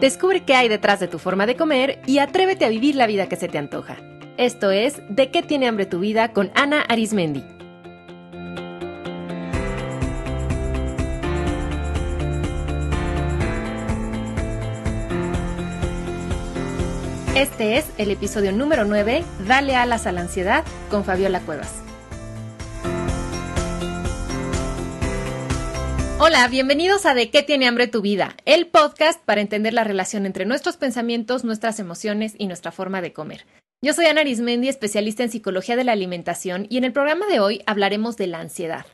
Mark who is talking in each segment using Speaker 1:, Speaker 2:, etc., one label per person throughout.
Speaker 1: Descubre qué hay detrás de tu forma de comer y atrévete a vivir la vida que se te antoja. Esto es De qué tiene hambre tu vida con Ana Arismendi. Este es el episodio número 9, Dale alas a la ansiedad, con Fabiola Cuevas. Hola, bienvenidos a De qué tiene hambre tu vida, el podcast para entender la relación entre nuestros pensamientos, nuestras emociones y nuestra forma de comer. Yo soy Ana Arismendi, especialista en psicología de la alimentación, y en el programa de hoy hablaremos de la ansiedad.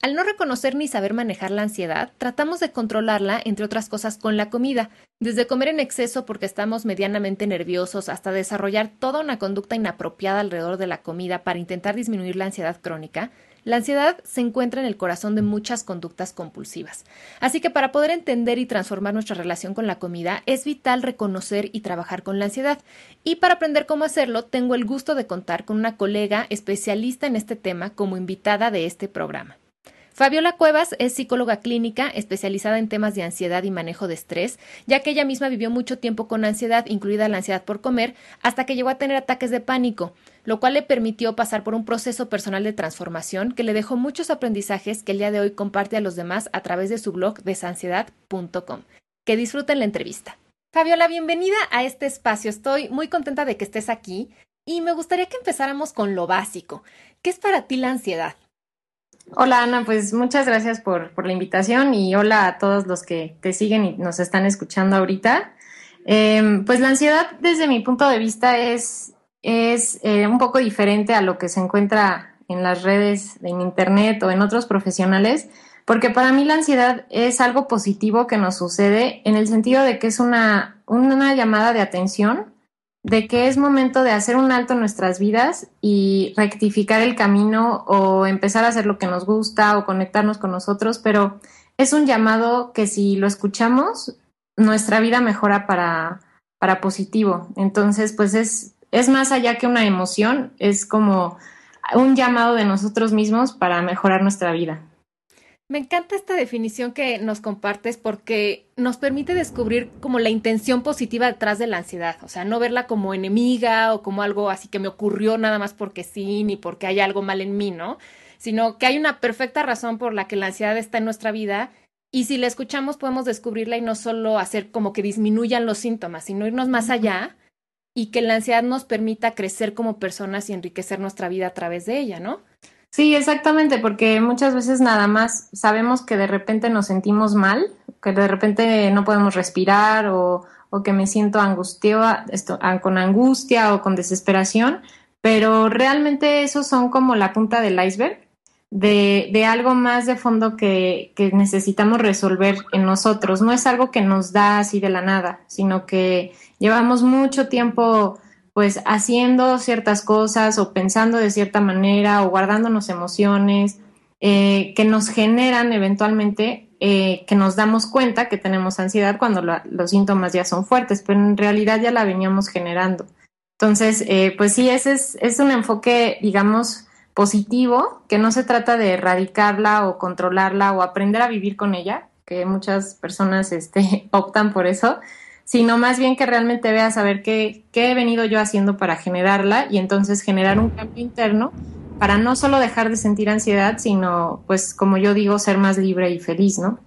Speaker 1: Al no reconocer ni saber manejar la ansiedad, tratamos de controlarla, entre otras cosas, con la comida, desde comer en exceso porque estamos medianamente nerviosos hasta desarrollar toda una conducta inapropiada alrededor de la comida para intentar disminuir la ansiedad crónica, la ansiedad se encuentra en el corazón de muchas conductas compulsivas. Así que para poder entender y transformar nuestra relación con la comida es vital reconocer y trabajar con la ansiedad. Y para aprender cómo hacerlo, tengo el gusto de contar con una colega especialista en este tema como invitada de este programa. Fabiola Cuevas es psicóloga clínica especializada en temas de ansiedad y manejo de estrés, ya que ella misma vivió mucho tiempo con ansiedad, incluida la ansiedad por comer, hasta que llegó a tener ataques de pánico, lo cual le permitió pasar por un proceso personal de transformación que le dejó muchos aprendizajes que el día de hoy comparte a los demás a través de su blog desansiedad.com. Que disfruten la entrevista. Fabiola, bienvenida a este espacio. Estoy muy contenta de que estés aquí y me gustaría que empezáramos con lo básico. ¿Qué es para ti la ansiedad?
Speaker 2: Hola Ana, pues muchas gracias por, la invitación y hola a todos los que te siguen y nos están escuchando ahorita. Em, pues la ansiedad desde mi punto de vista es, eh, un poco diferente a lo que se encuentra en las redes, en internet o en otros profesionales, porque para mí la ansiedad es algo positivo que nos sucede en el sentido de que es una llamada de atención de que es momento de hacer un alto en nuestras vidas y rectificar el camino o empezar a hacer lo que nos gusta o conectarnos con nosotros, pero es un llamado que si lo escuchamos, nuestra vida mejora para, para positivo. Entonces, pues es, es más allá que una emoción, es como un llamado de nosotros mismos para mejorar nuestra vida.
Speaker 1: Me encanta esta definición que nos compartes porque nos permite descubrir como la intención positiva detrás de la ansiedad, o sea, no verla como enemiga o como algo así que me ocurrió nada más porque sí, ni porque hay algo mal en mí, ¿no? Sino que hay una perfecta razón por la que la ansiedad está en nuestra vida y si la escuchamos podemos descubrirla y no solo hacer como que disminuyan los síntomas, sino irnos más allá y que la ansiedad nos permita crecer como personas y enriquecer nuestra vida a través de ella, ¿no?
Speaker 2: Sí, exactamente, porque muchas veces nada más sabemos que de repente nos sentimos mal, que de repente no podemos respirar o, o que me siento angustiada, esto, con angustia o con desesperación, pero realmente esos son como la punta del iceberg de, de algo más de fondo que, que necesitamos resolver en nosotros. No es algo que nos da así de la nada, sino que llevamos mucho tiempo pues haciendo ciertas cosas o pensando de cierta manera o guardándonos emociones eh, que nos generan eventualmente eh, que nos damos cuenta que tenemos ansiedad cuando los síntomas ya son fuertes, pero en realidad ya la veníamos generando. Entonces, eh, pues sí, ese es, un enfoque, digamos, positivo, que no se trata de erradicarla o controlarla o aprender a vivir con ella, que muchas personas este, optan por eso, sino más bien que realmente veas a ver qué, qué he venido yo haciendo para generarla y entonces generar un cambio interno para no solo dejar de sentir ansiedad, sino, pues, como yo digo, ser más libre y feliz, ¿no?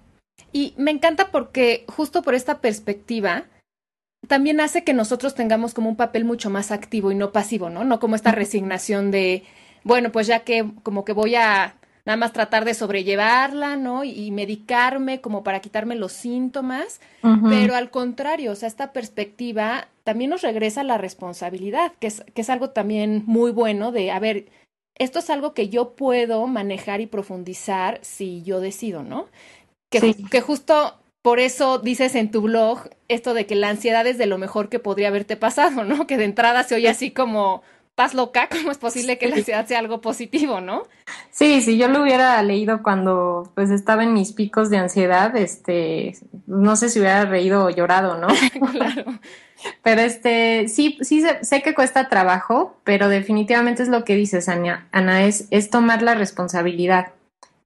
Speaker 1: Y me encanta porque justo por esta perspectiva, también hace que nosotros tengamos como un papel mucho más activo y no pasivo, ¿no? No como esta resignación de, bueno, pues ya que como que voy a nada más tratar de sobrellevarla, ¿no? Y, medicarme como para quitarme los síntomas, pero al contrario, o sea, esta perspectiva también nos regresa la responsabilidad, que es, que es algo también muy bueno de, a ver, esto es algo que yo puedo manejar y profundizar si yo decido, ¿no? Que, que justo por eso dices en tu blog esto de que la ansiedad es de lo mejor que podría haberte pasado, ¿no? Que de entrada se oye así como estás loca, ¿cómo es posible que la ansiedad sea algo positivo, no?
Speaker 2: Sí, si yo lo hubiera leído cuando pues estaba en mis picos de ansiedad, este, no sé si hubiera reído o llorado, ¿no? claro. Pero este, sí, sí sé, que cuesta trabajo, pero definitivamente es lo que dices, Ana, Ana es, es tomar la responsabilidad.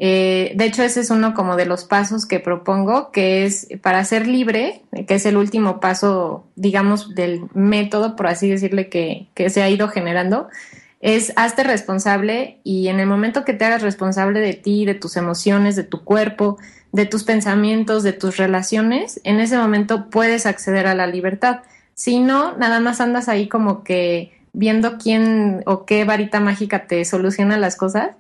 Speaker 2: Eh, de hecho, ese es uno como de los pasos que propongo, que es para ser libre, que es el último paso, digamos, del método, por así decirle, que, que se ha ido generando, es hazte responsable y en el momento que te hagas responsable de ti, de tus emociones, de tu cuerpo, de tus pensamientos, de tus relaciones, en ese momento puedes acceder a la libertad. Si no, nada más andas ahí como que viendo quién o qué varita mágica te soluciona las cosas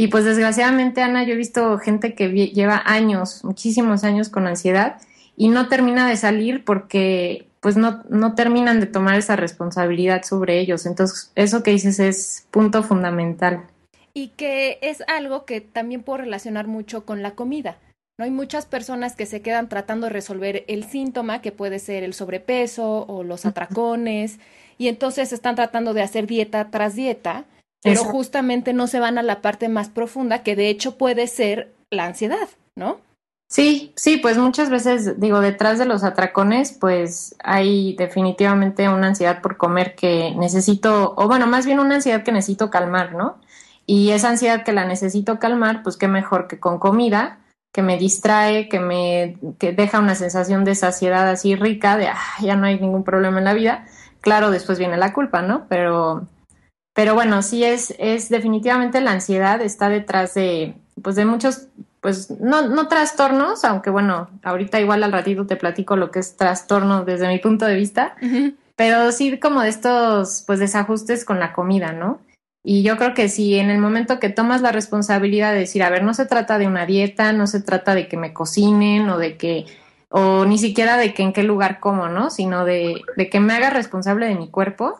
Speaker 2: y pues desgraciadamente, Ana, yo he visto gente que lleva años, muchísimos años con ansiedad y no termina de salir porque pues no, no terminan de tomar esa responsabilidad sobre ellos. Entonces, eso que dices es punto fundamental.
Speaker 1: Y que es algo que también puedo relacionar mucho con la comida. ¿no? Hay muchas personas que se quedan tratando de resolver el síntoma, que puede ser el sobrepeso o los atracones, y entonces están tratando de hacer dieta tras dieta, pero justamente no se van a la parte más profunda, que de hecho puede ser la ansiedad, ¿no?
Speaker 2: Sí, sí, pues muchas veces digo, detrás de los atracones, pues hay definitivamente una ansiedad por comer que necesito, o bueno, más bien una ansiedad que necesito calmar, ¿no? Y esa ansiedad que la necesito calmar, pues qué mejor que con comida, que me distrae, que me que deja una sensación de saciedad así rica, de ah, ya no hay ningún problema en la vida. Claro, después viene la culpa, ¿no? Pero pero bueno, sí es, es definitivamente la ansiedad está detrás de, pues de muchos, pues no, no trastornos, aunque bueno, ahorita igual al ratito te platico lo que es trastorno desde mi punto de vista, pero sí como de estos, pues desajustes con la comida, ¿no? Y yo creo que si en el momento que tomas la responsabilidad de decir, a ver, no se trata de una dieta, no se trata de que me cocinen o de que, o ni siquiera de que en qué lugar como, ¿no? Sino de, de que me haga responsable de mi cuerpo,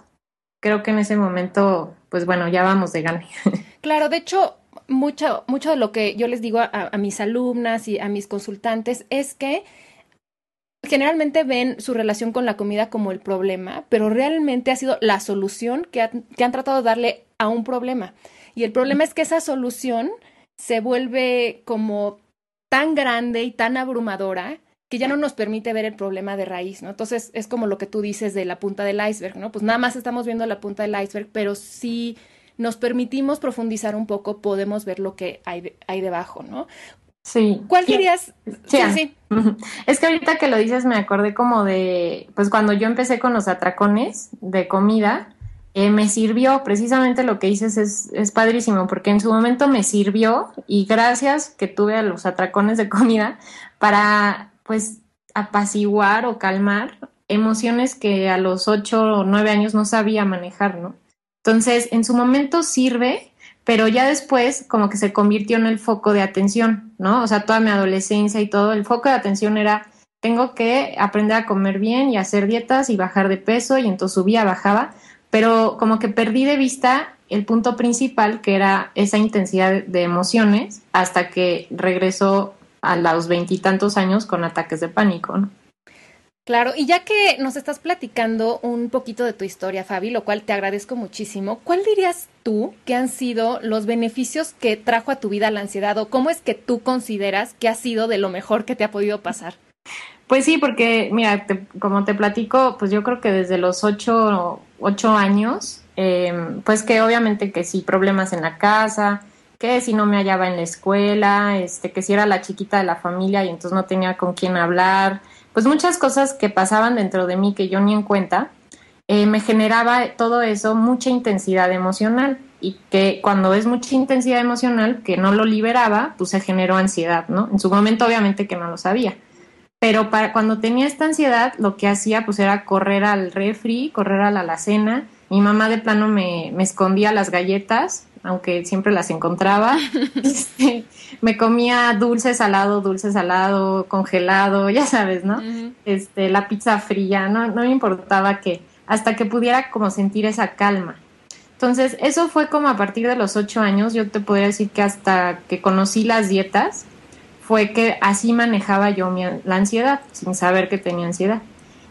Speaker 2: creo que en ese momento, pues bueno, ya vamos de gane.
Speaker 1: Claro, de hecho, mucho, mucho de lo que yo les digo a, mis alumnas y a mis consultantes es que generalmente ven su relación con la comida como el problema, pero realmente ha sido la solución que, que han tratado de darle a un problema. Y el problema es que esa solución se vuelve como tan grande y tan abrumadora que ya no nos permite ver el problema de raíz, ¿no? Entonces es como lo que tú dices de la punta del iceberg, ¿no? Pues nada más estamos viendo la punta del iceberg, pero si nos permitimos profundizar un poco, podemos ver lo que hay, hay debajo, ¿no?
Speaker 2: Sí.
Speaker 1: ¿Cuál dirías?
Speaker 2: Sí, sí, Es que ahorita que lo dices me acordé como de, pues cuando yo empecé con los atracones de comida, eh, me sirvió, precisamente lo que dices es, es padrísimo, porque en su momento me sirvió y gracias que tuve a los atracones de comida para pues apaciguar o calmar emociones que a los ocho o nueve años no sabía manejar, ¿no? Entonces, en su momento sirve, pero ya después como que se convirtió en el foco de atención, ¿no? O sea, toda mi adolescencia y todo, el foco de atención era, tengo que aprender a comer bien y hacer dietas y bajar de peso, y entonces subía, bajaba, pero como que perdí de vista el punto principal, que era esa intensidad de emociones, hasta que regresó a los veintitantos años con ataques de pánico, ¿no?
Speaker 1: Claro, y ya que nos estás platicando un poquito de tu historia, Fabi, lo cual te agradezco muchísimo, ¿cuál dirías tú que han sido los beneficios que trajo a tu vida la ansiedad o cómo es que tú consideras que ha sido de lo mejor que te ha podido pasar?
Speaker 2: Pues sí, porque mira, como te platico, pues yo creo que desde los ocho, ocho años, em, pues que obviamente que sí, problemas en la casa, que si no me hallaba en la escuela, este, que si era la chiquita de la familia y entonces no tenía con quién hablar, pues muchas cosas que pasaban dentro de mí que yo ni en cuenta, eh, me generaba todo eso mucha intensidad emocional y que cuando es mucha intensidad emocional que no lo liberaba, pues se generó ansiedad, ¿no? En su momento obviamente que no lo sabía. Pero para cuando tenía esta ansiedad, lo que hacía pues era correr al refri, correr a la alacena. Mi mamá de plano me, me escondía las galletas aunque siempre las encontraba. Este, me comía dulce, salado, dulce, salado, congelado, ya sabes, ¿no? Este, la pizza fría, no, no me importaba que, hasta que pudiera como sentir esa calma. Entonces, eso fue como a partir de los ocho años, yo te podría decir que hasta que conocí las dietas, fue que así manejaba yo mi, la ansiedad, sin saber que tenía ansiedad.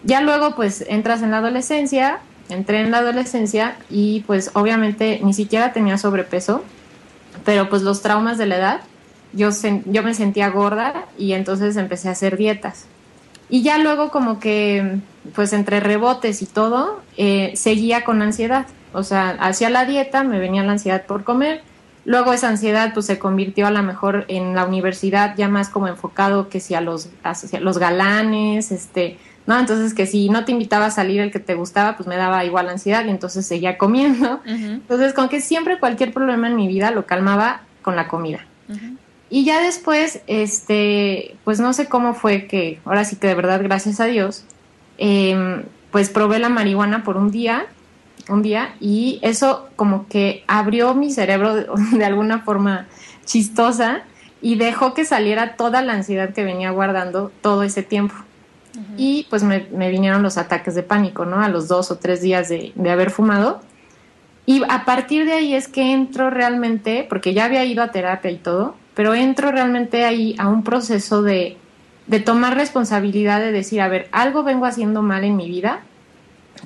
Speaker 2: Ya luego, pues, entras en la adolescencia, entré en la adolescencia y pues obviamente ni siquiera tenía sobrepeso, pero pues los traumas de la edad, yo, yo me sentía gorda y entonces empecé a hacer dietas. Y ya luego como que, pues entre rebotes y todo, eh, seguía con ansiedad. O sea, hacía la dieta, me venía la ansiedad por comer Luego esa ansiedad pues se convirtió a lo mejor en la universidad ya más como enfocado que si a los, hacia los galanes, este, ¿no? Entonces que si no te invitaba a salir el que te gustaba, pues me daba igual ansiedad y entonces seguía comiendo. Entonces con que siempre cualquier problema en mi vida lo calmaba con la comida. Y ya después, este, pues no sé cómo fue que, ahora sí que de verdad, gracias a Dios, em, pues probé la marihuana por un día un día y eso como que abrió mi cerebro de, alguna forma chistosa y dejó que saliera toda la ansiedad que venía guardando todo ese tiempo. Y pues me, vinieron los ataques de pánico, ¿no? A los dos o tres días de, de haber fumado. Y a partir de ahí es que entro realmente, porque ya había ido a terapia y todo, pero entro realmente ahí a un proceso de, de tomar responsabilidad de decir, a ver, algo vengo haciendo mal en mi vida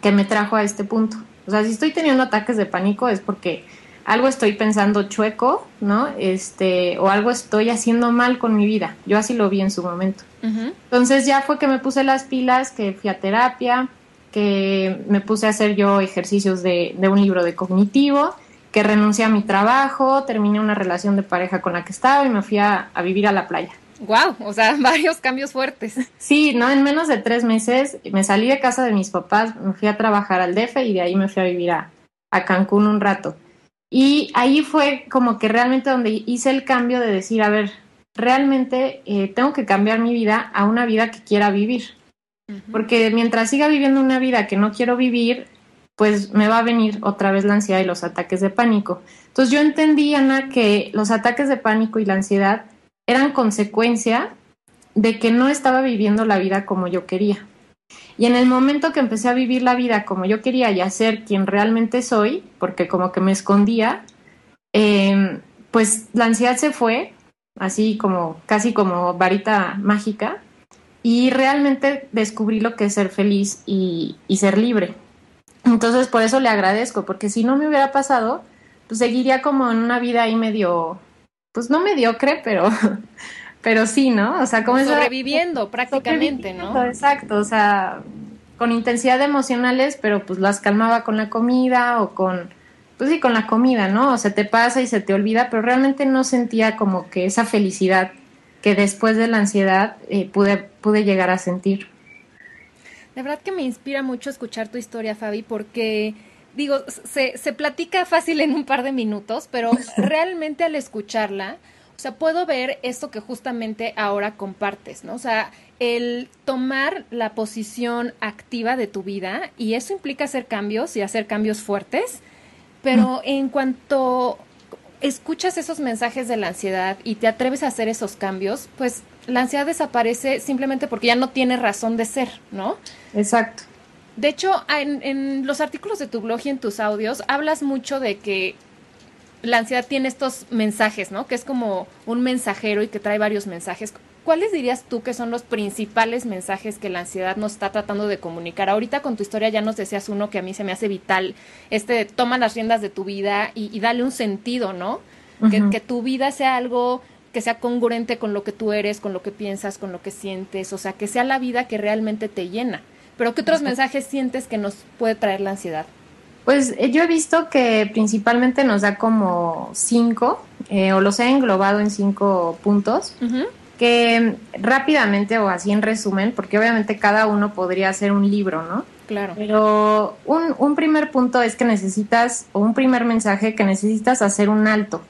Speaker 2: que me trajo a este punto. O sea, si estoy teniendo ataques de pánico es porque algo estoy pensando chueco, ¿no? Este, o algo estoy haciendo mal con mi vida. Yo así lo vi en su momento. Entonces ya fue que me puse las pilas, que fui a terapia, que me puse a hacer yo ejercicios de, de un libro de cognitivo, que renuncié a mi trabajo, terminé una relación de pareja con la que estaba y me fui a vivir a la playa.
Speaker 1: Wow, o sea, varios cambios fuertes.
Speaker 2: Sí, no, en menos de tres meses me salí de casa de mis papás, me fui a trabajar al DF y de ahí me fui a vivir a, Cancún un rato. Y ahí fue como que realmente donde hice el cambio de decir, a ver, realmente eh, tengo que cambiar mi vida a una vida que quiera vivir. Porque mientras siga viviendo una vida que no quiero vivir, pues me va a venir otra vez la ansiedad y los ataques de pánico. Entonces yo entendí, Ana, que los ataques de pánico y la ansiedad eran consecuencia de que no estaba viviendo la vida como yo quería. Y en el momento que empecé a vivir la vida como yo quería y a ser quien realmente soy, porque como que me escondía, em, pues la ansiedad se fue, así como casi como varita mágica, y realmente descubrí lo que es ser feliz y, y ser libre. Entonces por eso le agradezco, porque si no me hubiera pasado, pues seguiría como en una vida ahí medio pues no mediocre, pero, pero sí, ¿no?
Speaker 1: O sea, como sobreviviendo prácticamente, ¿no?
Speaker 2: Exacto, o sea, con intensidad emocionales, pero pues las calmaba con la comida o con, pues sí, con la comida, ¿no? O se te pasa y se te olvida, pero realmente no sentía como que esa felicidad que después de la ansiedad eh, pude, pude llegar a sentir.
Speaker 1: De verdad que me inspira mucho escuchar tu historia, Fabi, porque digo, se, se platica fácil en un par de minutos, pero realmente al escucharla, sea, puedo ver esto que justamente ahora compartes, ¿no? O sea, el tomar la posición activa de tu vida y eso implica hacer cambios y hacer cambios fuertes, pero en cuanto escuchas esos mensajes de la ansiedad y te atreves a hacer esos cambios, pues la ansiedad desaparece simplemente porque ya no tiene razón de ser, ¿no?
Speaker 2: Exacto.
Speaker 1: De hecho, en, los artículos de tu blog y en tus audios hablas mucho de que la ansiedad tiene estos mensajes, ¿no? Que es como un mensajero y que trae varios mensajes. ¿Cuáles dirías tú que son los principales mensajes que la ansiedad nos está tratando de comunicar? Ahorita con tu historia ya nos decías uno que a mí se me hace vital, este de toma las riendas de tu vida y, dale un sentido, ¿no? que, que tu vida sea algo que sea congruente con lo que tú eres, con lo que piensas, con lo que sientes, o sea, que sea la vida que realmente te llena. Pero ¿qué otros mensajes sientes que nos puede traer la ansiedad?
Speaker 2: Pues eh, yo he visto que principalmente nos da como cinco, eh, o los he englobado en cinco puntos, que rápidamente o así en resumen, porque obviamente cada uno podría ser un libro, ¿no?
Speaker 1: Claro.
Speaker 2: Pero un, un primer punto es que necesitas, o un primer mensaje que necesitas hacer un alto.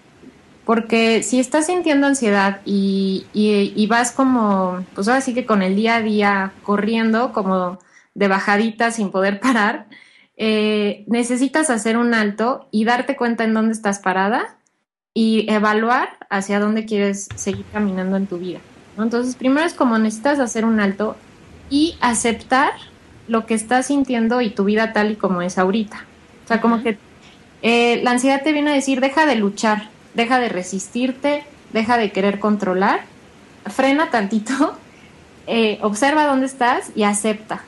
Speaker 2: Porque si estás sintiendo ansiedad y, y, y vas como, pues ahora sí que con el día a día corriendo, como de bajadita sin poder parar, eh, necesitas hacer un alto y darte cuenta en dónde estás parada y evaluar hacia dónde quieres seguir caminando en tu vida. Entonces, primero es como necesitas hacer un alto y aceptar lo que estás sintiendo y tu vida tal y como es ahorita. O sea, como que eh, la ansiedad te viene a decir, deja de luchar, deja de resistirte, deja de querer controlar, frena tantito, eh, observa dónde estás y acepta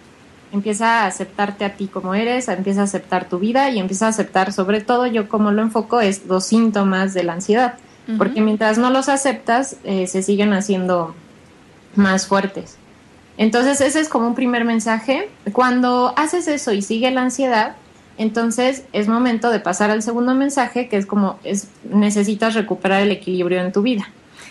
Speaker 2: empieza a aceptarte a ti como eres, empieza a aceptar tu vida y empieza a aceptar, sobre todo yo como lo enfoco, es los síntomas de la ansiedad, porque mientras no los aceptas, eh, se siguen haciendo más fuertes. Entonces ese es como un primer mensaje. Cuando haces eso y sigue la ansiedad, Entonces es momento de pasar al segundo mensaje, que es como es, necesitas recuperar el equilibrio en tu vida.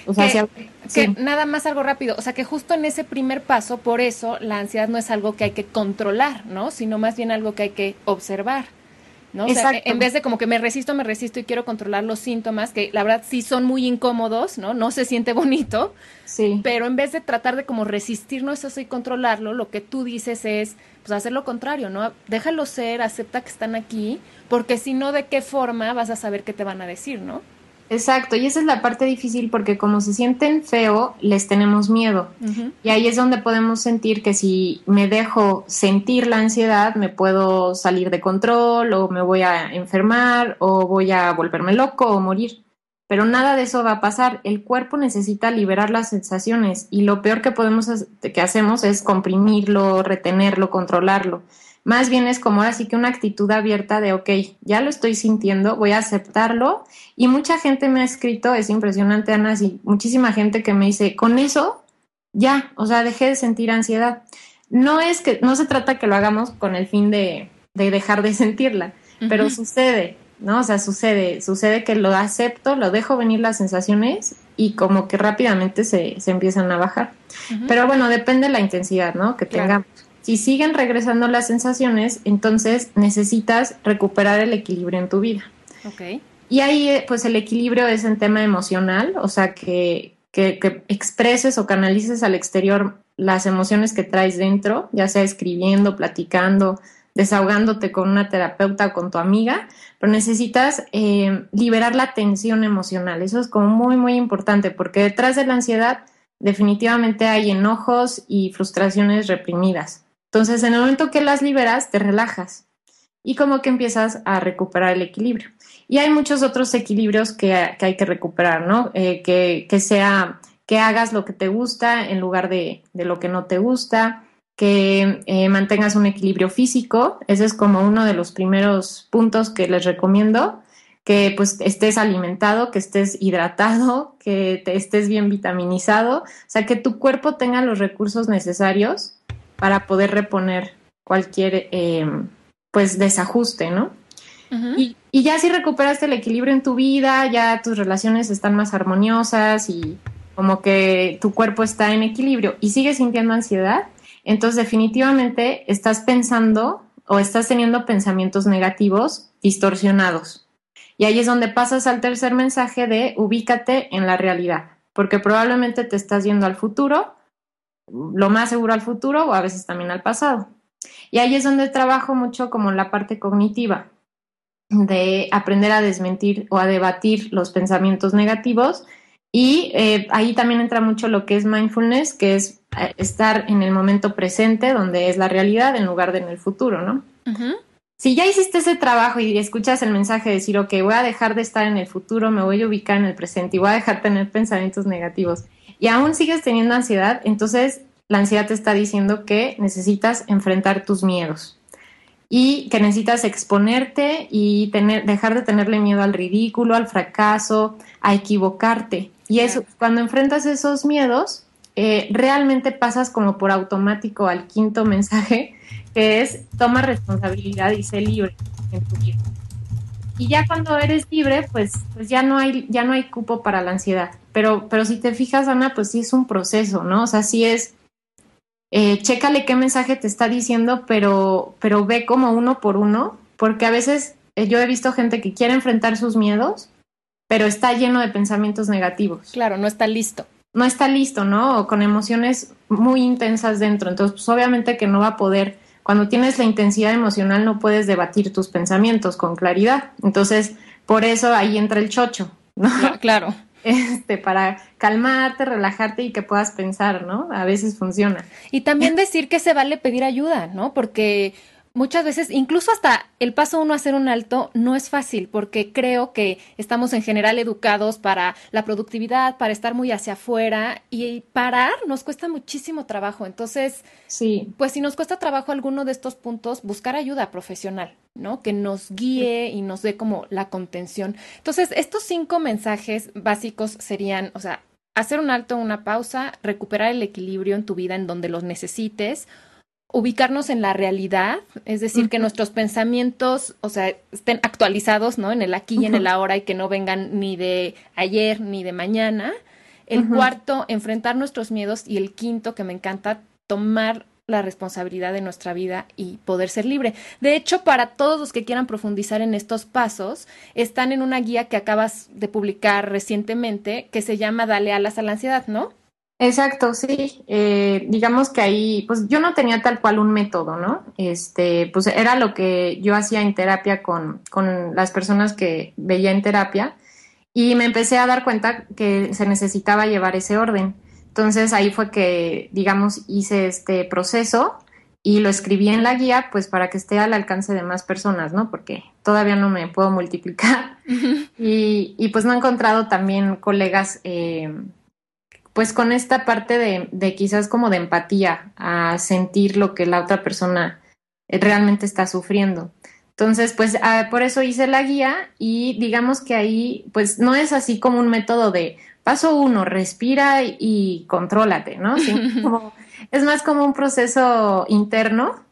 Speaker 1: O sea, que, nada más algo rápido, o sea que justo en ese primer paso, por eso la ansiedad no es algo que hay que controlar, ¿no? Sino más bien algo que hay que observar. ¿no? O sea, en vez de como que me resisto, me resisto y quiero controlar los síntomas, que la verdad sí son muy incómodos, ¿no? No se siente bonito. Sí. Pero en vez de tratar de como resistirnos eso y controlarlo, lo que tú dices es, pues hacer lo contrario, ¿no? Déjalo ser, acepta que están aquí, porque si no, ¿de qué forma vas a saber qué te van a decir, ¿no?
Speaker 2: Exacto, y esa es la parte difícil porque como se sienten feo, les tenemos miedo. Y ahí es donde podemos sentir que si me dejo sentir la ansiedad, me puedo salir de control o me voy a enfermar o voy a volverme loco o morir. Pero nada de eso va a pasar. El cuerpo necesita liberar las sensaciones y lo peor que podemos que hacemos es comprimirlo, retenerlo, controlarlo. Más bien es como así que una actitud abierta de, ok, ya lo estoy sintiendo, voy a aceptarlo. Y mucha gente me ha escrito, es impresionante, Ana, y muchísima gente que me dice, con eso, ya, o sea, dejé de sentir ansiedad. No es que, no se trata que lo hagamos con el fin de, de dejar de sentirla, pero sucede, ¿no? O sea, sucede, sucede que lo acepto, lo dejo venir las sensaciones y como que rápidamente se, se empiezan a bajar. Pero bueno, depende de la intensidad, ¿no? Que tengamos. Si siguen regresando las sensaciones, entonces necesitas recuperar el equilibrio en tu vida. Okay. Y ahí, eh, pues el equilibrio es en tema emocional, o sea, que, que, que, expreses o canalices al exterior las emociones que traes dentro, ya sea escribiendo, platicando, desahogándote con una terapeuta o con tu amiga, pero necesitas eh, liberar la tensión emocional. Eso es como muy, muy importante, porque detrás de la ansiedad definitivamente hay enojos y frustraciones reprimidas. Entonces, en el momento que las liberas, te relajas y como que empiezas a recuperar el equilibrio. Y hay muchos otros equilibrios que, hay que recuperar, ¿no? Eh, que, sea que hagas lo que te gusta en lugar de, lo que no te gusta, que eh, mantengas un equilibrio físico, ese es como uno de los primeros puntos que les recomiendo, que pues estés alimentado, que estés hidratado, que te estés bien vitaminizado, o sea, que tu cuerpo tenga los recursos necesarios para poder reponer cualquier eh, pues desajuste, ¿no? y, y, ya si recuperaste el equilibrio en tu vida, ya tus relaciones están más armoniosas y como que tu cuerpo está en equilibrio y sigues sintiendo ansiedad, entonces definitivamente estás pensando o estás teniendo pensamientos negativos distorsionados. Y ahí es donde pasas al tercer mensaje de ubícate en la realidad, porque probablemente te estás yendo al futuro lo más seguro al futuro o a veces también al pasado. Y ahí es donde trabajo mucho como la parte cognitiva, de aprender a desmentir o a debatir los pensamientos negativos. Y eh, ahí también entra mucho lo que es mindfulness, que es eh, estar en el momento presente, donde es la realidad, en lugar de en el futuro, ¿no? Si ya hiciste ese trabajo y escuchas el mensaje de decir, ok, voy a dejar de estar en el futuro, me voy a ubicar en el presente y voy a dejar de tener pensamientos negativos y aún sigues teniendo ansiedad, entonces la ansiedad te está diciendo que necesitas enfrentar tus miedos y que necesitas exponerte y tener, dejar de tenerle miedo al ridículo, al fracaso, a equivocarte. Y eso, cuando enfrentas esos miedos, eh, realmente pasas como por automático al quinto mensaje, que es toma responsabilidad y sé libre en tu vida. Y ya cuando eres libre, pues, pues ya no hay, ya no hay cupo para la ansiedad. Pero, pero si te fijas, Ana, pues sí es un proceso, ¿no? O sea, sí es, eh, chécale qué mensaje te está diciendo, pero, pero ve como uno por uno, porque a veces eh, yo he visto gente que quiere enfrentar sus miedos, pero está lleno de pensamientos negativos.
Speaker 1: Claro, no está listo.
Speaker 2: No está listo, ¿no? O con emociones muy intensas dentro. Entonces, pues obviamente que no va a poder cuando tienes la intensidad emocional no puedes debatir tus pensamientos con claridad. Entonces, por eso ahí entra el chocho, ¿no?
Speaker 1: Claro.
Speaker 2: Este, para calmarte, relajarte y que puedas pensar, ¿no? A veces funciona.
Speaker 1: Y también decir que se vale pedir ayuda, ¿no? Porque muchas veces, incluso hasta el paso uno a hacer un alto no es fácil, porque creo que estamos en general educados para la productividad, para estar muy hacia afuera y parar nos cuesta muchísimo trabajo. Entonces, sí. pues si nos cuesta trabajo alguno de estos puntos, buscar ayuda profesional, ¿no? Que nos guíe y nos dé como la contención. Entonces, estos cinco mensajes básicos serían, o sea, hacer un alto, una pausa, recuperar el equilibrio en tu vida en donde los necesites ubicarnos en la realidad, es decir, que nuestros pensamientos, o sea, estén actualizados, ¿no? En el aquí y en el ahora y que no vengan ni de ayer ni de mañana. El cuarto, enfrentar nuestros miedos y el quinto, que me encanta, tomar la responsabilidad de nuestra vida y poder ser libre. De hecho, para todos los que quieran profundizar en estos pasos, están en una guía que acabas de publicar recientemente que se llama Dale alas a la ansiedad, ¿no?
Speaker 2: Exacto, sí. Eh, digamos que ahí, pues yo no tenía tal cual un método, ¿no? Este, pues era lo que yo hacía en terapia con, con las personas que veía en terapia y me empecé a dar cuenta que se necesitaba llevar ese orden. Entonces ahí fue que, digamos, hice este proceso y lo escribí en la guía, pues para que esté al alcance de más personas, ¿no? Porque todavía no me puedo multiplicar. y, y, pues no he encontrado también colegas eh, pues con esta parte de, de, quizás como de empatía a sentir lo que la otra persona realmente está sufriendo. Entonces, pues ah, por eso hice la guía y digamos que ahí, pues no es así como un método de paso uno, respira y, y contrólate, ¿no? es más como un proceso interno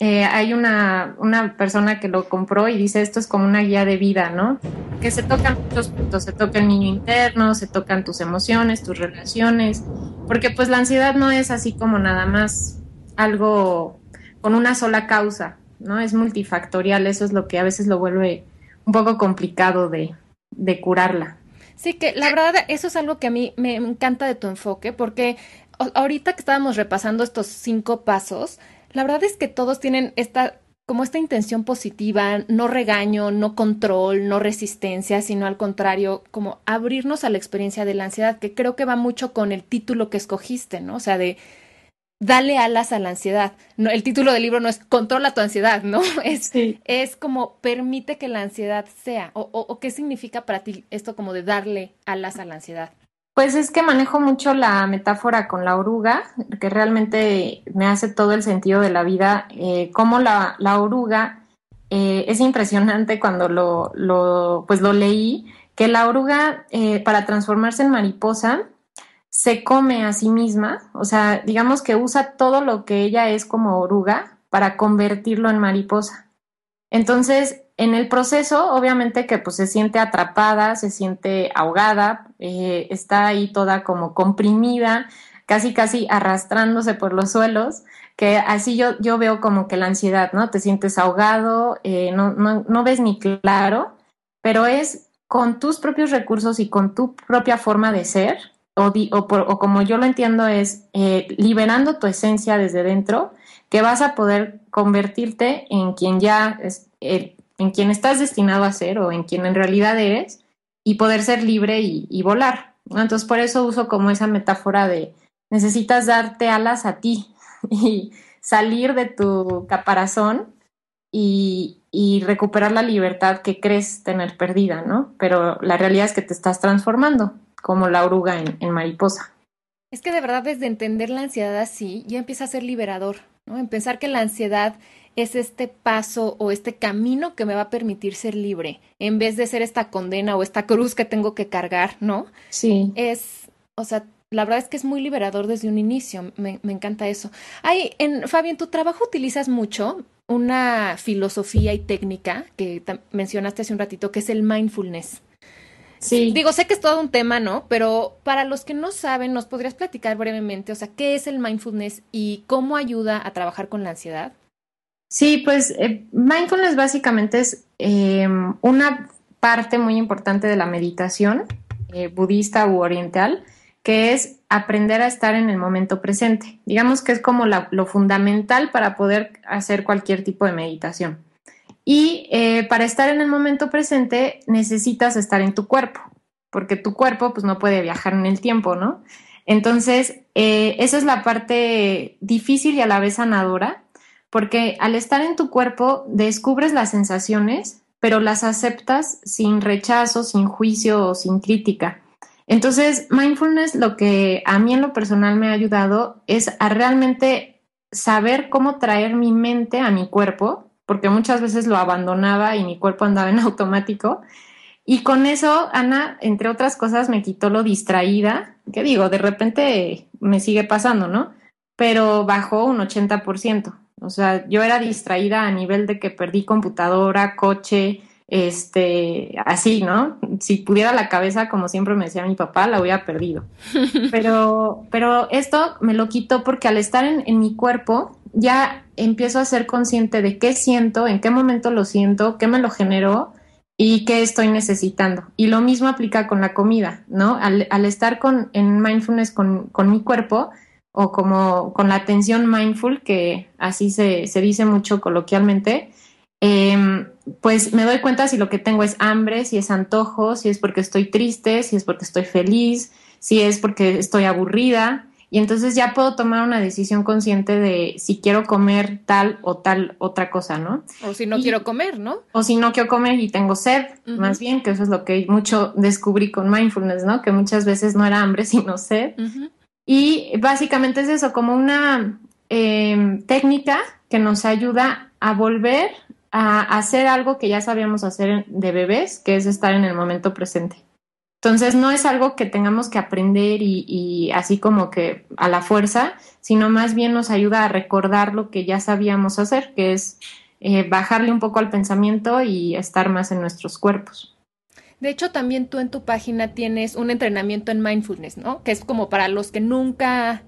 Speaker 2: eh, hay una, una persona que lo compró y dice esto es como una guía de vida, ¿no? Que se tocan muchos puntos, se toca el niño interno, se tocan tus emociones, tus relaciones, porque pues la ansiedad no es así como nada más algo con una sola causa, ¿no? Es multifactorial, eso es lo que a veces lo vuelve un poco complicado de, de curarla.
Speaker 1: Sí, que la verdad eso es algo que a mí me encanta de tu enfoque, porque ahorita que estábamos repasando estos cinco pasos, la verdad es que todos tienen esta como esta intención positiva, no regaño, no control, no resistencia, sino al contrario, como abrirnos a la experiencia de la ansiedad, que creo que va mucho con el título que escogiste, ¿no? O sea, de dale alas a la ansiedad. No, el título del libro no es controla tu ansiedad, ¿no? Es, es como permite que la ansiedad sea. O, o, qué significa para ti esto como de darle alas a la ansiedad?
Speaker 2: Pues es que manejo mucho la metáfora con la oruga, que realmente me hace todo el sentido de la vida. Eh, como la, la oruga eh, es impresionante cuando lo, lo, pues lo leí, que la oruga eh, para transformarse en mariposa se come a sí misma, o sea, digamos que usa todo lo que ella es como oruga para convertirlo en mariposa. Entonces, en el proceso, obviamente que pues se siente atrapada, se siente ahogada, eh, está ahí toda como comprimida, casi casi arrastrándose por los suelos, que así yo, yo veo como que la ansiedad, ¿no? Te sientes ahogado, eh, no, no, no ves ni claro, pero es con tus propios recursos y con tu propia forma de ser, o, o, como yo lo entiendo es eh, liberando tu esencia desde dentro, que vas a poder convertirte en quien ya es, en quien estás destinado a ser o en quien en realidad eres y poder ser libre y, volar. Entonces por eso uso como esa metáfora de necesitas darte alas a ti y salir de tu caparazón y, recuperar la libertad que crees tener perdida, ¿no? Pero la realidad es que te estás transformando como la oruga en, en mariposa.
Speaker 1: Es que de verdad desde entender la ansiedad así ya empieza a ser liberador, ¿no? En pensar que la ansiedad es este paso o este camino que me va a permitir ser libre, en vez de ser esta condena o esta cruz que tengo que cargar, ¿no?
Speaker 2: Sí.
Speaker 1: Es, o sea, la verdad es que es muy liberador desde un inicio, me, me encanta eso. Hay, en, Fabi, en tu trabajo utilizas mucho una filosofía y técnica que mencionaste hace un ratito, que es el mindfulness.
Speaker 2: Sí.
Speaker 1: Digo, sé que es todo un tema, ¿no? Pero para los que no saben, ¿nos podrías platicar brevemente, o sea, qué es el mindfulness y cómo ayuda a trabajar con la ansiedad?
Speaker 2: Sí, pues eh, mindfulness básicamente es em, una parte muy importante de la meditación eh, budista u oriental, que es aprender a estar en el momento presente. Digamos que es como lo fundamental para poder hacer cualquier tipo de meditación. Y eh, para estar en el momento presente necesitas estar en tu cuerpo, porque tu cuerpo pues no puede viajar en el tiempo, ¿no? Entonces, esa es la parte difícil y a la vez sanadora, porque al estar en tu cuerpo descubres las sensaciones, pero las aceptas sin rechazo, sin juicio o sin crítica. Entonces, mindfulness lo que a mí en lo personal me ha ayudado es a realmente saber cómo traer mi mente a mi cuerpo, porque muchas veces lo abandonaba y mi cuerpo andaba en automático. Y con eso, Ana, entre otras cosas, me quitó lo distraída, que digo, de repente me sigue pasando, ¿no? Pero bajó un 80%. O sea, yo era distraída a nivel de que perdí computadora, coche, este, así, ¿no? Si pudiera la cabeza, como siempre me decía mi papá, la hubiera perdido. Pero, pero esto me lo quitó porque al estar en, en mi cuerpo, ya empiezo a ser consciente de qué siento, en qué momento lo siento, qué me lo generó y qué estoy necesitando. Y lo mismo aplica con la comida, ¿no? Al, al estar con, en mindfulness con, con, mi cuerpo o como con la atención mindful, que así se, se dice mucho coloquialmente, eh, pues me doy cuenta si lo que tengo es hambre, si es antojo, si es porque estoy triste, si es porque estoy feliz, si es porque estoy aburrida. Y entonces ya puedo tomar una decisión consciente de si quiero comer tal o tal otra cosa, ¿no?
Speaker 1: O si no y, quiero comer, ¿no?
Speaker 2: O si no quiero comer y tengo sed, uh -huh. más bien, que eso es lo que mucho descubrí con mindfulness, ¿no? Que muchas veces no era hambre, sino sed. Uh -huh. Y básicamente es eso, como una eh, técnica que nos ayuda a volver a hacer algo que ya sabíamos hacer de bebés, que es estar en el momento presente. Entonces no es algo que tengamos que aprender y, y, así como que a la fuerza, sino más bien nos ayuda a recordar lo que ya sabíamos hacer, que es eh, bajarle un poco al pensamiento y estar más en nuestros cuerpos.
Speaker 1: De hecho, también tú en tu página tienes un entrenamiento en mindfulness, ¿no? Que es como para los que nunca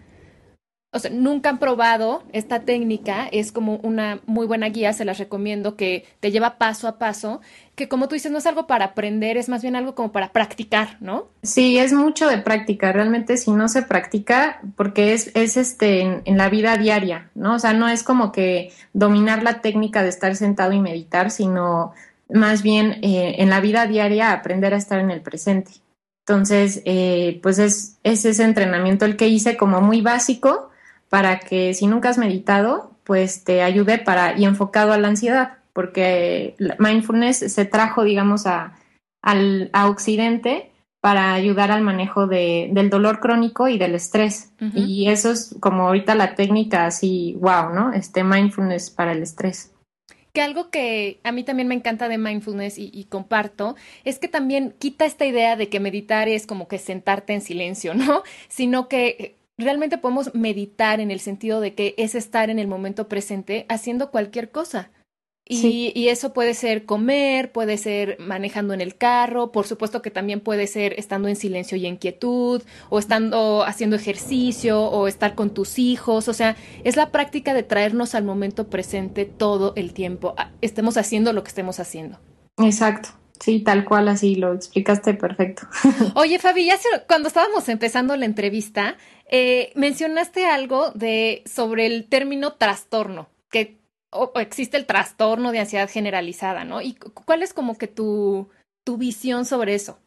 Speaker 1: o sea, nunca han probado esta técnica, es como una muy buena guía, se las recomiendo, que te lleva paso a paso, que como tú dices, no es algo para aprender, es más bien algo como para practicar, ¿no?
Speaker 2: Sí, es mucho de práctica, realmente si no se practica, porque es, es este, en, en la vida diaria, ¿no? O sea, no es como que dominar la técnica de estar sentado y meditar, sino más bien eh, en la vida diaria aprender a estar en el presente. Entonces, eh, pues es, es ese entrenamiento el que hice como muy básico, para que si nunca has meditado, pues te ayude para y enfocado a la ansiedad, porque mindfulness se trajo, digamos, a, al, a Occidente para ayudar al manejo de, del dolor crónico y del estrés. Uh -huh. Y eso es como ahorita la técnica así, wow, ¿no? Este mindfulness para el estrés.
Speaker 1: Que algo que a mí también me encanta de mindfulness y, y, comparto es que también quita esta idea de que meditar es como que sentarte en silencio, ¿no? Sino que realmente podemos meditar en el sentido de que es estar en el momento presente haciendo cualquier cosa. Y, sí. y, eso puede ser comer, puede ser manejando en el carro, por supuesto que también puede ser estando en silencio y en quietud, o estando haciendo ejercicio, o estar con tus hijos. O sea, es la práctica de traernos al momento presente todo el tiempo, estemos haciendo lo que estemos haciendo.
Speaker 2: Exacto. Sí, tal cual, así lo explicaste perfecto.
Speaker 1: Oye, Fabi, ya se, cuando estábamos empezando la entrevista, eh, mencionaste algo de sobre el término trastorno, que o, existe el trastorno de ansiedad generalizada, ¿no? ¿Y cuál es como que tu, tu visión sobre eso?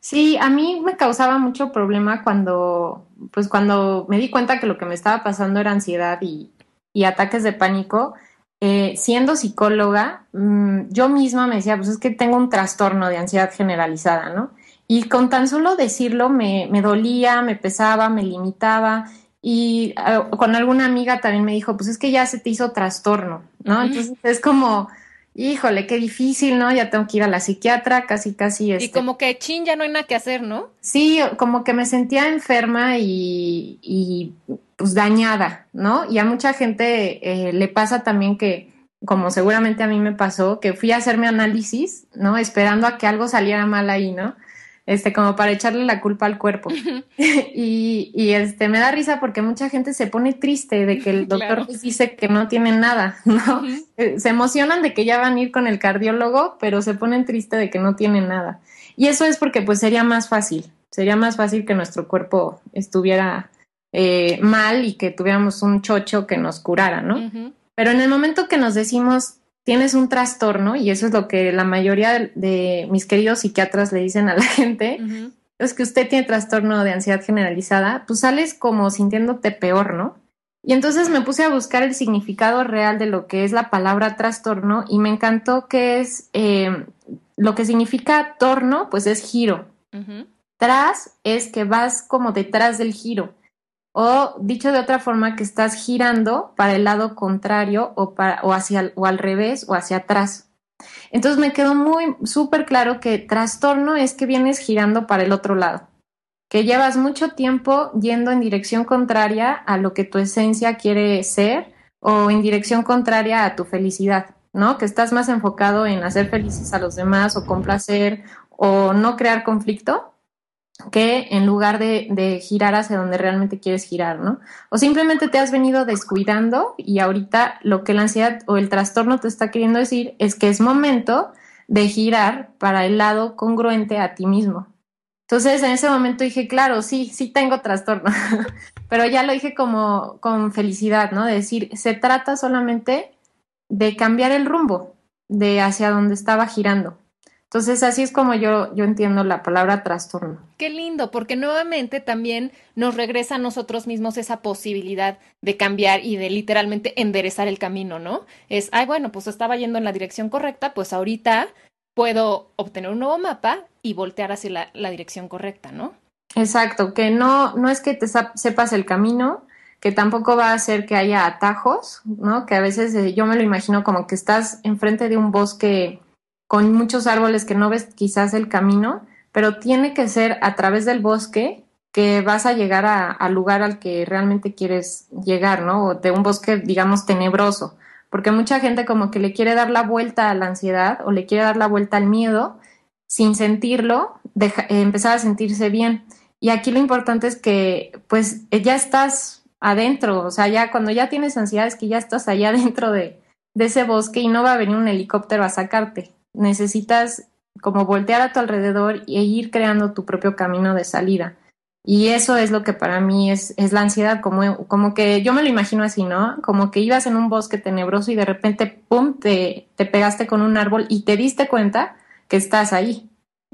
Speaker 2: Sí, a mí me causaba mucho problema cuando, pues cuando me di cuenta que lo que me estaba pasando era ansiedad y, y ataques de pánico. Eh, siendo psicóloga, mmm, yo misma me decía, pues es que tengo un trastorno de ansiedad generalizada, ¿no? Y con tan solo decirlo me, me dolía, me pesaba, me limitaba. Y uh, con alguna amiga también me dijo, pues es que ya se te hizo trastorno, ¿no? Entonces es como, híjole, qué difícil, ¿no? Ya tengo que ir a la psiquiatra, casi, casi.
Speaker 1: Este... Y como que chin, ya no hay nada que hacer, ¿no?
Speaker 2: Sí, como que me sentía enferma y, y pues dañada, ¿no? Y a mucha gente eh, le pasa también que, como seguramente a mí me pasó, que fui a hacerme análisis, ¿no? Esperando a que algo saliera mal ahí, ¿no? Este, como para echarle la culpa al cuerpo. y, y, este, me da risa porque mucha gente se pone triste de que el doctor claro. dice que no tienen nada, ¿no? se emocionan de que ya van a ir con el cardiólogo, pero se ponen triste de que no tienen nada. Y eso es porque pues sería más fácil, sería más fácil que nuestro cuerpo estuviera eh, mal y que tuviéramos un chocho que nos curara, ¿no? Uh -huh. Pero en el momento que nos decimos tienes un trastorno, y eso es lo que la mayoría de, de mis queridos psiquiatras le dicen a la gente, uh -huh. es que usted tiene trastorno de ansiedad generalizada, pues sales como sintiéndote peor, ¿no? Y entonces me puse a buscar el significado real de lo que es la palabra trastorno y me encantó que es eh, lo que significa torno, pues es giro. Uh -huh. Tras es que vas como detrás del giro o dicho de otra forma que estás girando para el lado contrario o, para, o, hacia, o al revés o hacia atrás. Entonces me quedó muy súper claro que trastorno es que vienes girando para el otro lado, que llevas mucho tiempo yendo en dirección contraria a lo que tu esencia quiere ser o en dirección contraria a tu felicidad, ¿no? Que estás más enfocado en hacer felices a los demás o complacer o no crear conflicto que en lugar de, girar hacia donde realmente quieres girar, ¿no? O simplemente te has venido descuidando y ahorita lo que la ansiedad o el trastorno te está queriendo decir es que es momento de girar para el lado congruente a ti mismo. Entonces en ese momento dije, claro, sí, sí tengo trastorno, pero ya lo dije como con felicidad, ¿no? De decir, se trata solamente de cambiar el rumbo de hacia donde estaba girando. Entonces, así es como yo, yo entiendo la palabra trastorno.
Speaker 1: Qué lindo, porque nuevamente también nos regresa a nosotros mismos esa posibilidad de cambiar y de literalmente enderezar el camino, ¿no? Es, ay, bueno, pues estaba yendo en la dirección correcta, pues ahorita puedo obtener un nuevo mapa y voltear hacia la, la dirección correcta, ¿no?
Speaker 2: Exacto, que no, no es que te sepas el camino, que tampoco va a hacer que haya atajos, ¿no? Que a veces eh, yo me lo imagino como que estás enfrente de un bosque con muchos árboles que no ves quizás el camino, pero tiene que ser a través del bosque que vas a llegar al lugar al que realmente quieres llegar, ¿no? O de un bosque, digamos, tenebroso, porque mucha gente como que le quiere dar la vuelta a la ansiedad o le quiere dar la vuelta al miedo sin sentirlo, eh, empezar a sentirse bien. Y aquí lo importante es que pues ya estás adentro, o sea, ya cuando ya tienes ansiedad es que ya estás allá dentro de, de ese bosque y no va a venir un helicóptero a sacarte necesitas como voltear a tu alrededor e ir creando tu propio camino de salida. Y eso es lo que para mí es, es la ansiedad, como, como que yo me lo imagino así, ¿no? Como que ibas en un bosque tenebroso y de repente, ¡pum!, te, te pegaste con un árbol y te diste cuenta que estás ahí,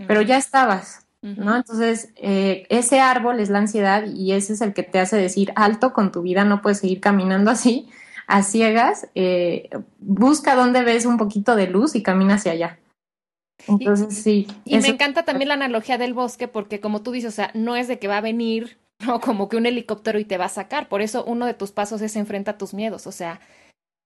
Speaker 2: pero ya estabas, ¿no? Entonces, eh, ese árbol es la ansiedad y ese es el que te hace decir, alto con tu vida, no puedes seguir caminando así, a ciegas, eh, busca dónde ves un poquito de luz y camina hacia allá. Entonces, sí.
Speaker 1: Y me encanta también la analogía del bosque porque como tú dices, o sea, no es de que va a venir no como que un helicóptero y te va a sacar. Por eso uno de tus pasos es enfrenta a tus miedos. O sea,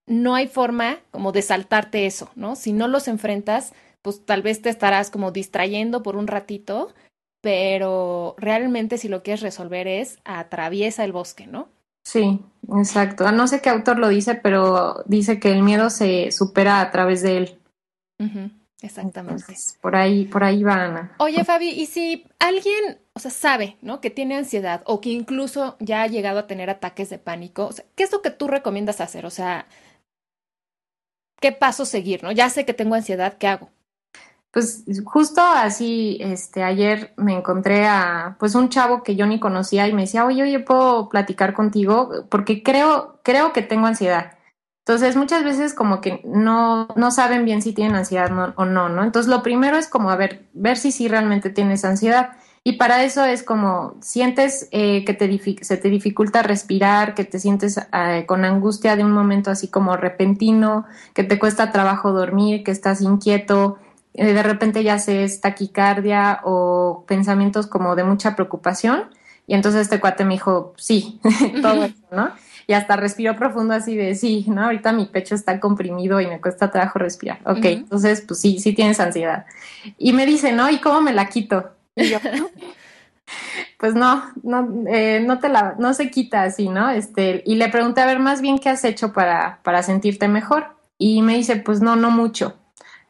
Speaker 1: no hay forma como de saltarte eso, ¿no? Si no los enfrentas, pues tal vez te estarás como distrayendo por un ratito, pero realmente si lo quieres resolver es atraviesa el bosque, ¿no?
Speaker 2: Sí, exacto. No sé qué autor lo dice, pero dice que el miedo se supera a través de él.
Speaker 1: exactamente.
Speaker 2: por ahí, por ahí va Ana.
Speaker 1: Oye, Fabi, y si alguien, o sea, sabe, ¿no? Que tiene ansiedad o que incluso ya ha llegado a tener ataques de pánico, ¿qué es lo que tú recomiendas hacer? O sea, ¿qué paso seguir, no? Ya sé que tengo ansiedad, ¿qué hago?
Speaker 2: Pues justo así, este, ayer me encontré a, pues un chavo que yo ni conocía y me decía, oye, oye, ¿puedo platicar contigo? Porque creo, creo que tengo ansiedad. Entonces, muchas veces como que no, no saben bien si tienen ansiedad o no, ¿no? Entonces, lo primero es como, a ver, ver si sí realmente tienes ansiedad. Y para eso es como, sientes eh, que te se te dificulta respirar, que te sientes eh, con angustia de un momento así como repentino, que te cuesta trabajo dormir, que estás inquieto, de repente ya se es taquicardia o pensamientos como de mucha preocupación. Y entonces este cuate me dijo, sí, todo eso, ¿no? Y hasta respiró profundo así de, sí, ¿no? Ahorita mi pecho está comprimido y me cuesta trabajo respirar. Ok, entonces, pues sí, sí tienes ansiedad. Y me dice, ¿no? ¿Y cómo me la quito? Y yo, pues no, no, eh, no te la, no se quita así, ¿no? Este, y le pregunté, a ver, más bien, ¿qué has hecho para, para sentirte mejor? Y me dice, pues no, no mucho.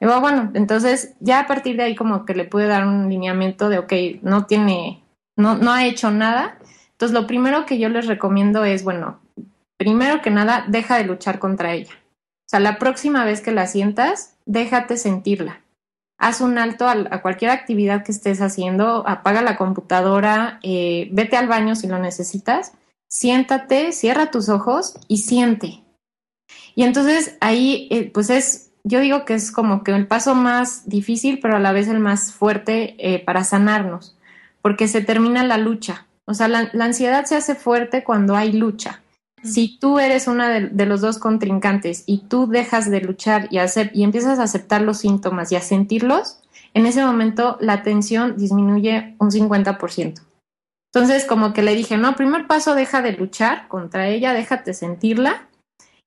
Speaker 2: Y bueno, entonces ya a partir de ahí como que le pude dar un lineamiento de, ok, no tiene, no, no ha hecho nada. Entonces lo primero que yo les recomiendo es, bueno, primero que nada, deja de luchar contra ella. O sea, la próxima vez que la sientas, déjate sentirla. Haz un alto a, cualquier actividad que estés haciendo, apaga la computadora, eh, vete al baño si lo necesitas, siéntate, cierra tus ojos y siente. Y entonces ahí, eh, pues es yo digo que es como que el paso más difícil, pero a la vez el más fuerte eh, para sanarnos, porque se termina la lucha. O sea, la, ansiedad se hace fuerte cuando hay lucha. Si tú eres una de, los dos contrincantes y tú dejas de luchar y, hacer, y empiezas a aceptar los síntomas y a sentirlos, en ese momento la tensión disminuye un 50%. Entonces, como que le dije, no, primer paso, deja de luchar contra ella, déjate sentirla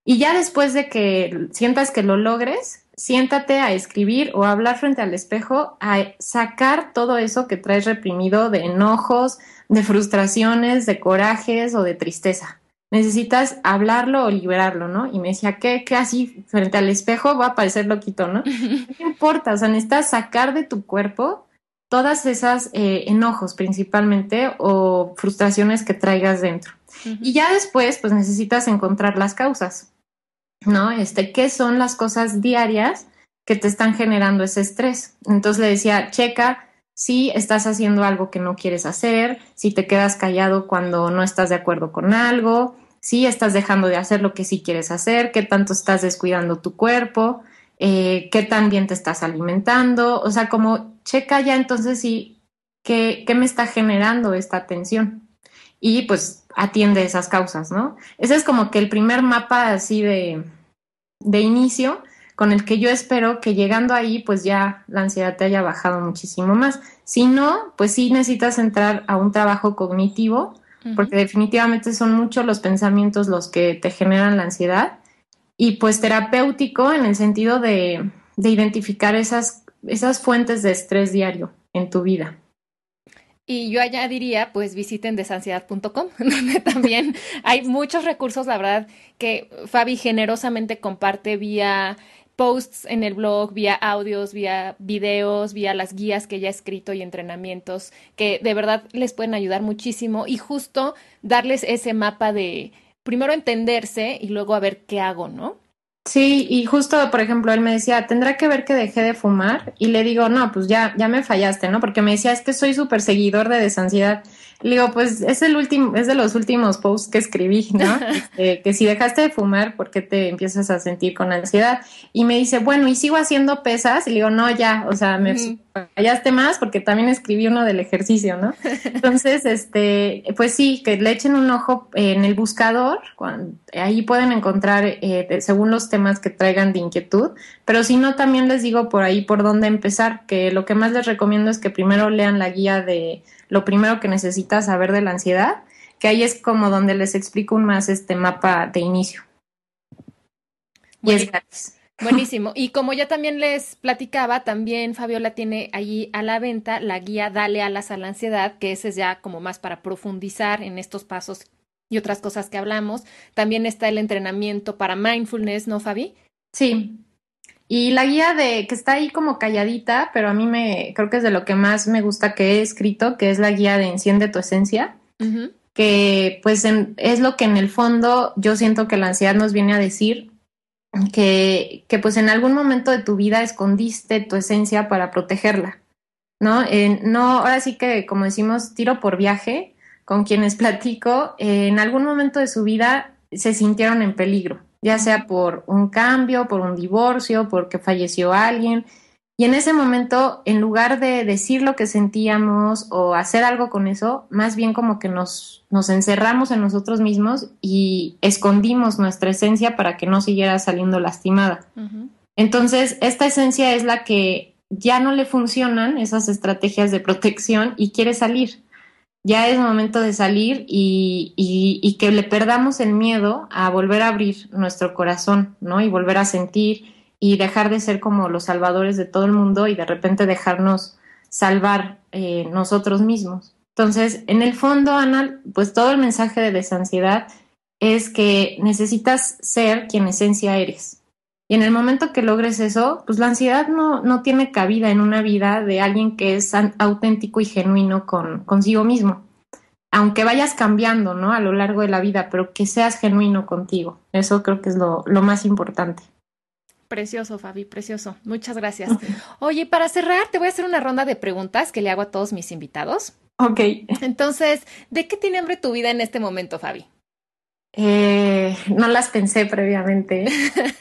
Speaker 2: y ya después de que sientas que lo logres, siéntate a escribir o a hablar frente al espejo, a sacar todo eso que traes reprimido de enojos, de frustraciones, de corajes o de tristeza. necesitas hablarlo o liberarlo, ¿no? Y me decía, ¿qué, qué así frente al espejo va a parecer loquito, ¿no? No importa, o sea, necesitas sacar de tu cuerpo todas esas eh, enojos principalmente o frustraciones que traigas dentro. Y ya después, pues necesitas encontrar las causas, ¿no? Este, ¿qué son las cosas diarias que te están generando ese estrés? Entonces le decía, checa si estás haciendo algo que no quieres hacer, si te quedas callado cuando no estás de acuerdo con algo, si estás dejando de hacer lo que sí quieres hacer, qué tanto estás descuidando tu cuerpo, eh, qué tan bien te estás alimentando, o sea, como checa ya entonces sí, qué, qué me está generando esta tensión y pues atiende esas causas, ¿no? Ese es como que el primer mapa así de, de inicio con el que yo espero que llegando ahí pues ya la ansiedad te haya bajado muchísimo más. Si no, pues sí necesitas entrar a un trabajo cognitivo, porque definitivamente son muchos los pensamientos los que te generan la ansiedad, y pues terapéutico en el sentido de, de identificar esas, esas fuentes de estrés diario en tu vida.
Speaker 1: Y yo añadiría, pues visiten desansiedad.com, donde también hay muchos recursos, la verdad, que Fabi generosamente comparte vía posts en el blog, vía audios, vía videos, vía las guías que ella ha escrito y entrenamientos que de verdad les pueden ayudar muchísimo y justo darles ese mapa de primero entenderse y luego a ver qué hago, ¿no?
Speaker 2: Sí, y justo, por ejemplo, él me decía, tendrá que ver que dejé de fumar y le digo, no, pues ya, ya me fallaste, ¿no? Porque me decía, es que soy súper seguidor de desansiedad. Le digo, pues es el último, es de los últimos posts que escribí, ¿no? Este, que si dejaste de fumar, ¿por qué te empiezas a sentir con ansiedad? Y me dice, bueno, ¿y sigo haciendo pesas? Y le digo, no, ya, o sea, me fallaste más porque también escribí uno del ejercicio, ¿no? Entonces, este, pues sí, que le echen un ojo en el buscador, ahí pueden encontrar, eh, según los temas que traigan de inquietud, pero si no, también les digo por ahí por dónde empezar, que lo que más les recomiendo es que primero lean la guía de lo primero que necesitas saber de la ansiedad, que ahí es como donde les explico un más este mapa de inicio.
Speaker 1: Y es gratis. Buenísimo. Y como ya también les platicaba, también Fabiola tiene allí a la venta la guía Dale alas a la ansiedad, que ese es ya como más para profundizar en estos pasos y otras cosas que hablamos. También está el entrenamiento para mindfulness, ¿no, Fabi?
Speaker 2: Sí, y la guía de que está ahí como calladita, pero a mí me creo que es de lo que más me gusta que he escrito, que es la guía de Enciende tu esencia, que pues es lo que en el fondo yo siento que la ansiedad nos viene a decir, que, que pues en algún momento de tu vida escondiste tu esencia para protegerla, ¿no? no, ahora sí que como decimos, tiro por viaje, con quienes platico, en algún momento de su vida se sintieron en peligro ya sea por un cambio, por un divorcio, porque falleció alguien. Y en ese momento, en lugar de decir lo que sentíamos o hacer algo con eso, más bien como que nos, nos encerramos en nosotros mismos y escondimos nuestra esencia para que no siguiera saliendo lastimada. Entonces, esta esencia es la que ya no le funcionan esas estrategias de protección y quiere salir ya es momento de salir y, que le perdamos el miedo a volver a abrir nuestro corazón, ¿no? Y volver a sentir y dejar de ser como los salvadores de todo el mundo y de repente dejarnos salvar eh, nosotros mismos. Entonces, en el fondo, Ana, pues todo el mensaje de desansiedad es que necesitas ser quien esencia eres. Y en el momento que logres eso, pues la ansiedad no, no tiene cabida en una vida de alguien que es auténtico y genuino con, consigo mismo. Aunque vayas cambiando, ¿no? A lo largo de la vida, pero que seas genuino contigo. Eso creo que es lo, lo más importante.
Speaker 1: Precioso, Fabi, precioso. Muchas gracias. Oye, para cerrar, te voy a hacer una ronda de preguntas que le hago a todos mis invitados.
Speaker 2: Ok.
Speaker 1: Entonces, ¿de qué tiene hambre tu vida en este momento, Fabi?
Speaker 2: Eh, no las pensé previamente.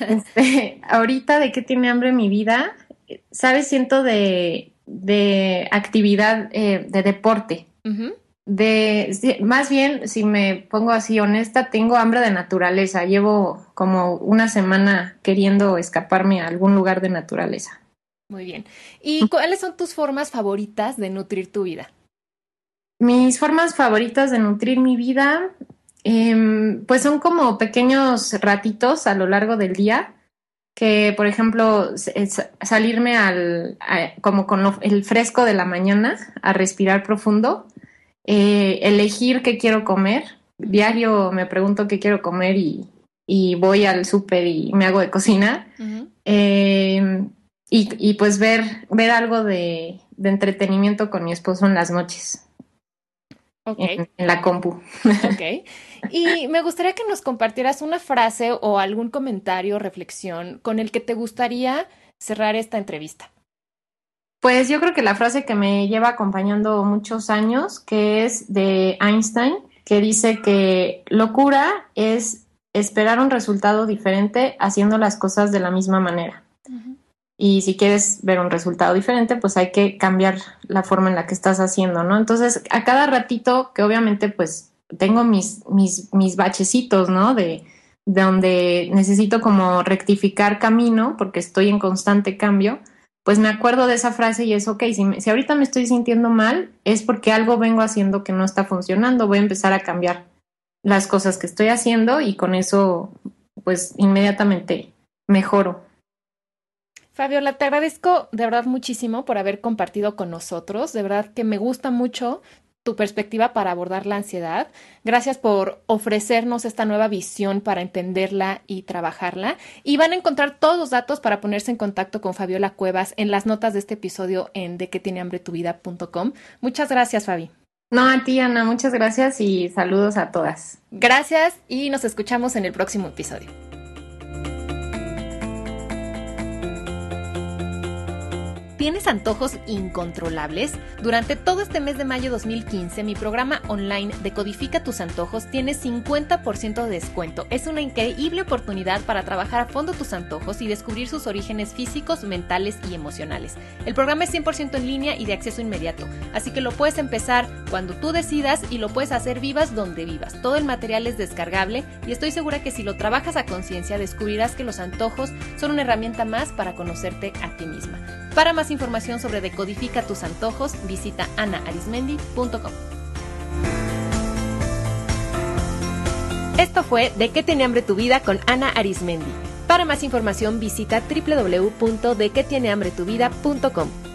Speaker 2: Este, ahorita de qué tiene hambre mi vida, ¿sabes? Siento de, de actividad eh, de deporte. De, más bien, si me pongo así honesta, tengo hambre de naturaleza. Llevo como una semana queriendo escaparme a algún lugar de naturaleza.
Speaker 1: Muy bien. ¿Y cuáles son tus formas favoritas de nutrir tu vida?
Speaker 2: Mis formas favoritas de nutrir mi vida, Em, pues son como pequeños ratitos a lo largo del día que, por ejemplo, salirme al, como con el fresco de la mañana a respirar profundo, eh, elegir qué quiero comer, diario me pregunto qué quiero comer y, y voy al súper y me hago de cocina. eh, y, y, pues ver, ver algo de, de, entretenimiento con mi esposo en las noches.
Speaker 1: Okay.
Speaker 2: En, en, la compu.
Speaker 1: Ok. Y me gustaría que nos compartieras una frase o algún comentario o reflexión con el que te gustaría cerrar esta entrevista.
Speaker 2: Pues yo creo que la frase que me lleva acompañando muchos años, que es de Einstein, que dice que locura es esperar un resultado diferente haciendo las cosas de la misma manera. Uh -huh. Y si quieres ver un resultado diferente, pues hay que cambiar la forma en la que estás haciendo, ¿no? Entonces, a cada ratito, que obviamente, pues tengo mis, mis, mis bachecitos, ¿no? De, de donde necesito como rectificar camino, porque estoy en constante cambio, pues me acuerdo de esa frase y es, ok, si, me, si ahorita me estoy sintiendo mal, es porque algo vengo haciendo que no está funcionando, voy a empezar a cambiar las cosas que estoy haciendo y con eso, pues inmediatamente mejoro.
Speaker 1: Fabiola, te agradezco de verdad muchísimo por haber compartido con nosotros. De verdad que me gusta mucho tu perspectiva para abordar la ansiedad. Gracias por ofrecernos esta nueva visión para entenderla y trabajarla. Y van a encontrar todos los datos para ponerse en contacto con Fabiola Cuevas en las notas de este episodio en de que tiene hambre tu vida.com. Muchas gracias, Fabi.
Speaker 2: No, a ti, Ana, muchas gracias y saludos a todas.
Speaker 1: Gracias y nos escuchamos en el próximo episodio. ¿Tienes antojos incontrolables? Durante todo este mes de mayo 2015, mi programa online Decodifica tus antojos tiene 50% de descuento. Es una increíble oportunidad para trabajar a fondo tus antojos y descubrir sus orígenes físicos, mentales y emocionales. El programa es 100% en línea y de acceso inmediato, así que lo puedes empezar cuando tú decidas y lo puedes hacer vivas donde vivas. Todo el material es descargable y estoy segura que si lo trabajas a conciencia descubrirás que los antojos son una herramienta más para conocerte a ti misma. Para más información sobre Decodifica tus antojos, visita anaarismendi.com. Esto fue De qué tiene hambre tu vida con Ana Arismendi. Para más información visita www.dequetienehambretuvida.com.